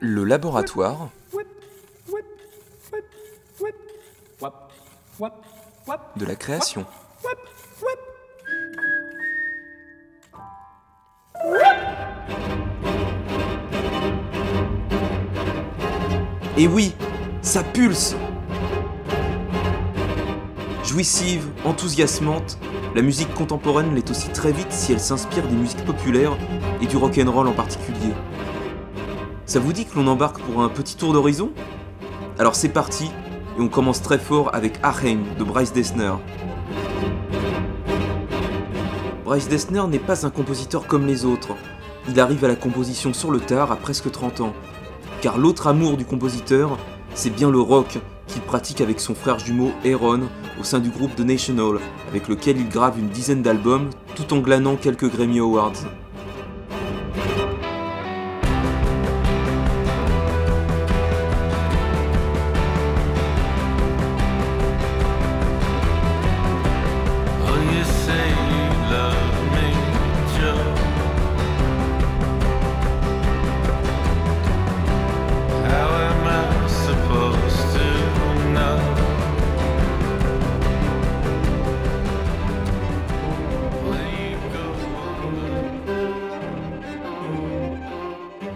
Le laboratoire de la création. Et oui, ça pulse Jouissive, enthousiasmante, la musique contemporaine l'est aussi très vite si elle s'inspire des musiques populaires et du rock'n'roll en particulier. Ça vous dit que l'on embarque pour un petit tour d'horizon? Alors c'est parti, et on commence très fort avec Aheim de Bryce Dessner. Bryce Dessner n'est pas un compositeur comme les autres. Il arrive à la composition sur le tard à presque 30 ans. Car l'autre amour du compositeur, c'est bien le rock qu'il pratique avec son frère jumeau Aaron au sein du groupe The National, avec lequel il grave une dizaine d'albums tout en glanant quelques Grammy Awards.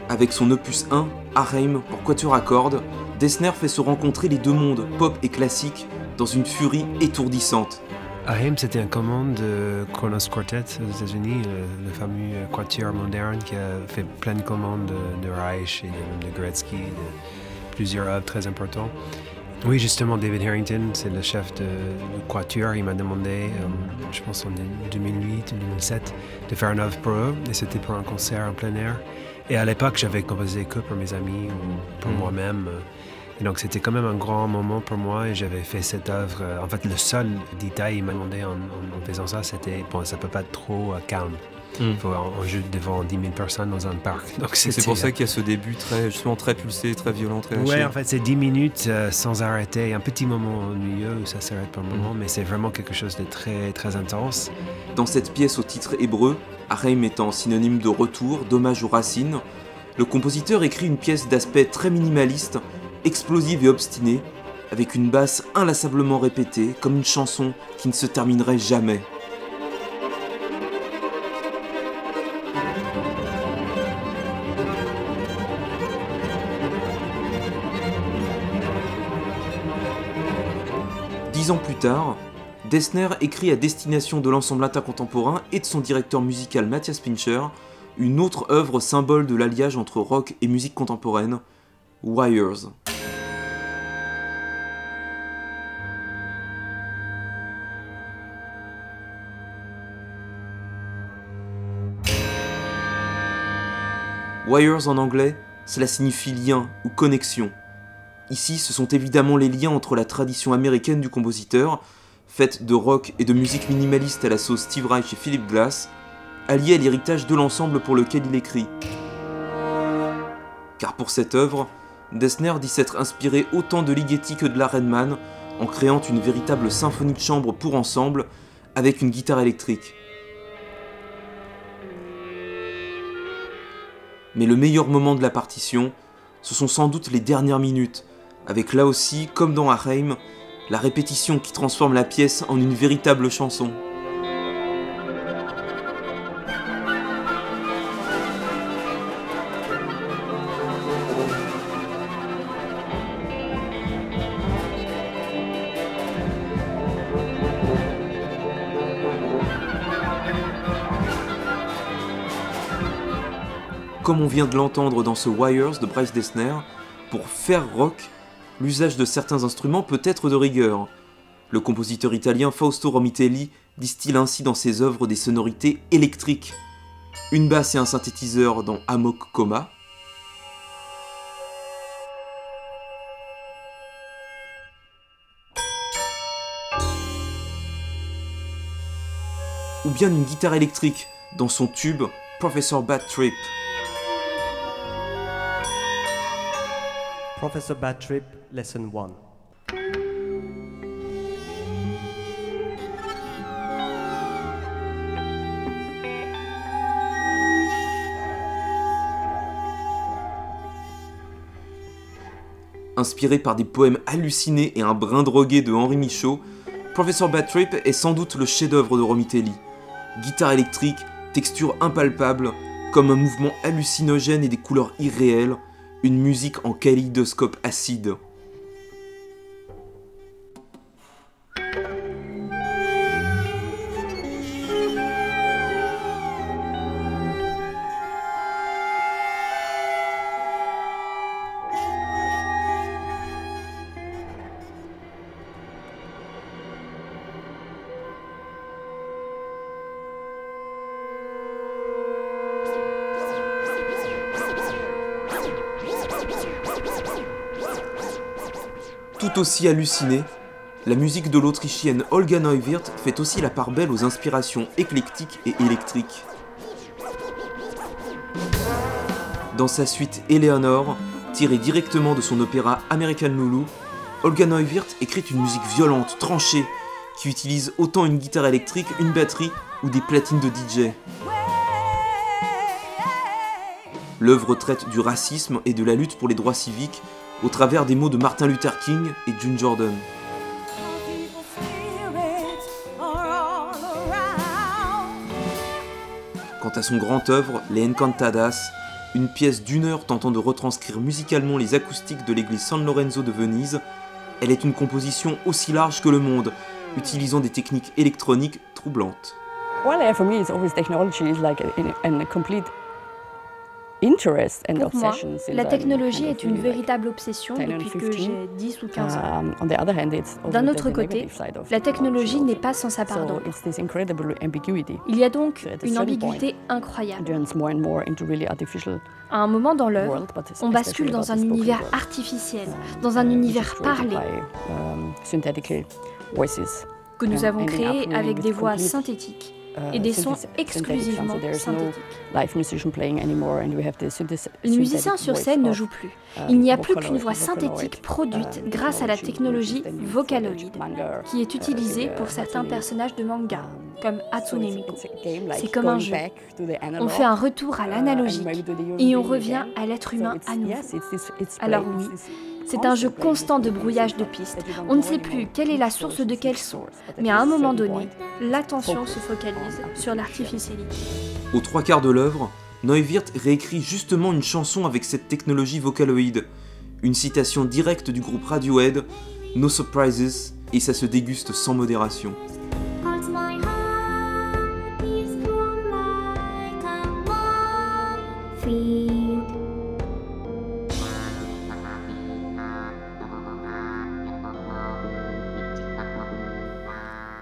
Avec son opus 1, Aheim pour quatuor à cordes, Dessner fait se rencontrer les deux mondes, pop et classique, dans une furie étourdissante. Aheim, c'était un commande de Kronos Quartet aux États-Unis, le, fameux quatuor moderne qui a fait plein de commandes de, Reich et de, Gretzky, de plusieurs œuvres très importantes. Oui, justement, David Harrington, c'est le chef de, Quatuor. Il m'a demandé, euh, je pense en 2008 ou 2007, de faire une œuvre pour eux. Et c'était pour un concert en plein air. Et à l'époque, j'avais composé que pour mes amis ou pour mm. moi-même. Et donc, c'était quand même un grand moment pour moi et j'avais fait cette œuvre. Euh, en fait, le seul détail qu'il m'a demandé en, faisant ça, c'était bon, ça peut pas être trop euh, calme. Mm. Faut en, joue devant 10 000 personnes dans un parc. Donc c'est pour ça qu'il y a ce début très, justement très pulsé, très violent, très Ouais, en fait, c'est 10 minutes euh, sans arrêter. Un petit moment au milieu où ça s'arrête pour le moment, mm. mais c'est vraiment quelque chose de très, très intense. Dans cette pièce au titre hébreu, Areim étant synonyme de retour, d'hommage aux racines, le compositeur écrit une pièce d'aspect très minimaliste, explosive et obstinée, avec une basse inlassablement répétée, comme une chanson qui ne se terminerait jamais. Dix ans plus tard, Dessner écrit à destination de l'ensemble intercontemporain et de son directeur musical Matthias Pincher une autre œuvre symbole de l'alliage entre rock et musique contemporaine, Wires. Wires en anglais, cela signifie lien ou connexion. Ici, ce sont évidemment les liens entre la tradition américaine du compositeur, faite de rock et de musique minimaliste à la sauce Steve Reich et Philip Glass, alliée à l'héritage de l'ensemble pour lequel il écrit. Car pour cette œuvre, Dessner dit s'être inspiré autant de Ligeti que de Redman en créant une véritable symphonie de chambre pour ensemble avec une guitare électrique. Mais le meilleur moment de la partition, ce sont sans doute les dernières minutes, avec là aussi, comme dans Aheim, la répétition qui transforme la pièce en une véritable chanson. Comme on vient de l'entendre dans ce Wires de Bryce Dessner, pour faire rock, l'usage de certains instruments peut être de rigueur. Le compositeur italien Fausto Romitelli distille ainsi dans ses œuvres des sonorités électriques. Une basse et un synthétiseur dans Amok Coma, ou bien une guitare électrique dans son tube Professor Bad Trip. Professor Bad Trip, Lesson 1. Inspiré par des poèmes hallucinés et un brin drogué de Henri Michaud, Professor Bad Trip est sans doute le chef-d'œuvre de Romitelli. Guitare électrique, texture impalpable, comme un mouvement hallucinogène et des couleurs irréelles, une musique en kaléidoscope acide. Tout aussi hallucinée, la musique de l'Autrichienne Olga Neuwirth fait aussi la part belle aux inspirations éclectiques et électriques. Dans sa suite Eleanor, tirée directement de son opéra American Lulu, Olga Neuwirth écrit une musique violente, tranchée, qui utilise autant une guitare électrique, une batterie ou des platines de DJ. L'œuvre traite du racisme et de la lutte pour les droits civiques au travers des mots de Martin Luther King et June Jordan. Quant à son grand œuvre, Les Encantadas, une pièce d'une heure tentant de retranscrire musicalement les acoustiques de l'église San Lorenzo de Venise, elle est une composition aussi large que le monde, utilisant des techniques électroniques troublantes. Pour moi, la technologie est une véritable obsession depuis que j'ai 10 ou 15 ans. Um, D'un autre côté, la technologie n'est pas sans sa part d'ombre. Il y a donc une ambiguïté incroyable. À un moment dans l'œuvre, on bascule dans un univers artificiel, dans un univers parlé, um, que nous avons créé avec des voix synthétiques et des sons exclusivement synthétiques. Les musiciens sur scène ne jouent plus. Uh, Il n'y a plus qu'une voix synthétique produite uh, grâce à la technologie Vocaloid, qui est utilisée pour certains personnages de manga, comme Hatsune Miku. C'est comme un jeu. On fait un retour à l'analogique et on revient à l'être humain à nouveau. Alors oui, c'est un jeu constant de brouillage de pistes. On ne sait plus quelle est la source de quel son, mais à un moment donné, l'attention se focalise sur l'artificialité. Aux trois quarts de l'œuvre, Neuwirth réécrit justement une chanson avec cette technologie vocaloïde. Une citation directe du groupe Radiohead, No Surprises, et ça se déguste sans modération.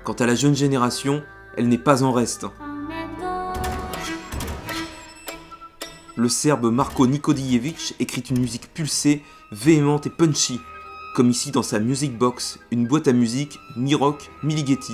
Quant à la jeune génération, elle n'est pas en reste. Le serbe Marko Nikodijevic écrit une musique pulsée, véhémente et punchy, comme ici dans sa Music Box, une boîte à musique mi-rock, mi-ligeti.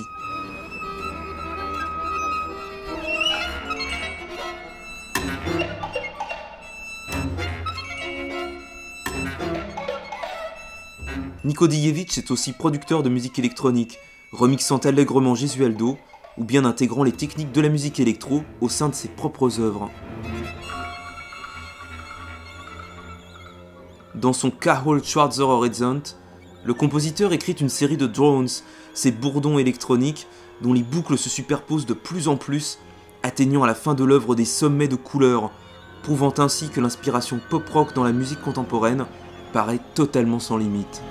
Nikodijevic est aussi producteur de musique électronique, remixant allègrement Gesualdo ou bien intégrant les techniques de la musique électro au sein de ses propres œuvres. Dans son Carol Schwarzer Horizont, le compositeur écrit une série de drones, ces bourdons électroniques dont les boucles se superposent de plus en plus, atteignant à la fin de l'œuvre des sommets de couleurs, prouvant ainsi que l'inspiration pop-rock dans la musique contemporaine paraît totalement sans limite.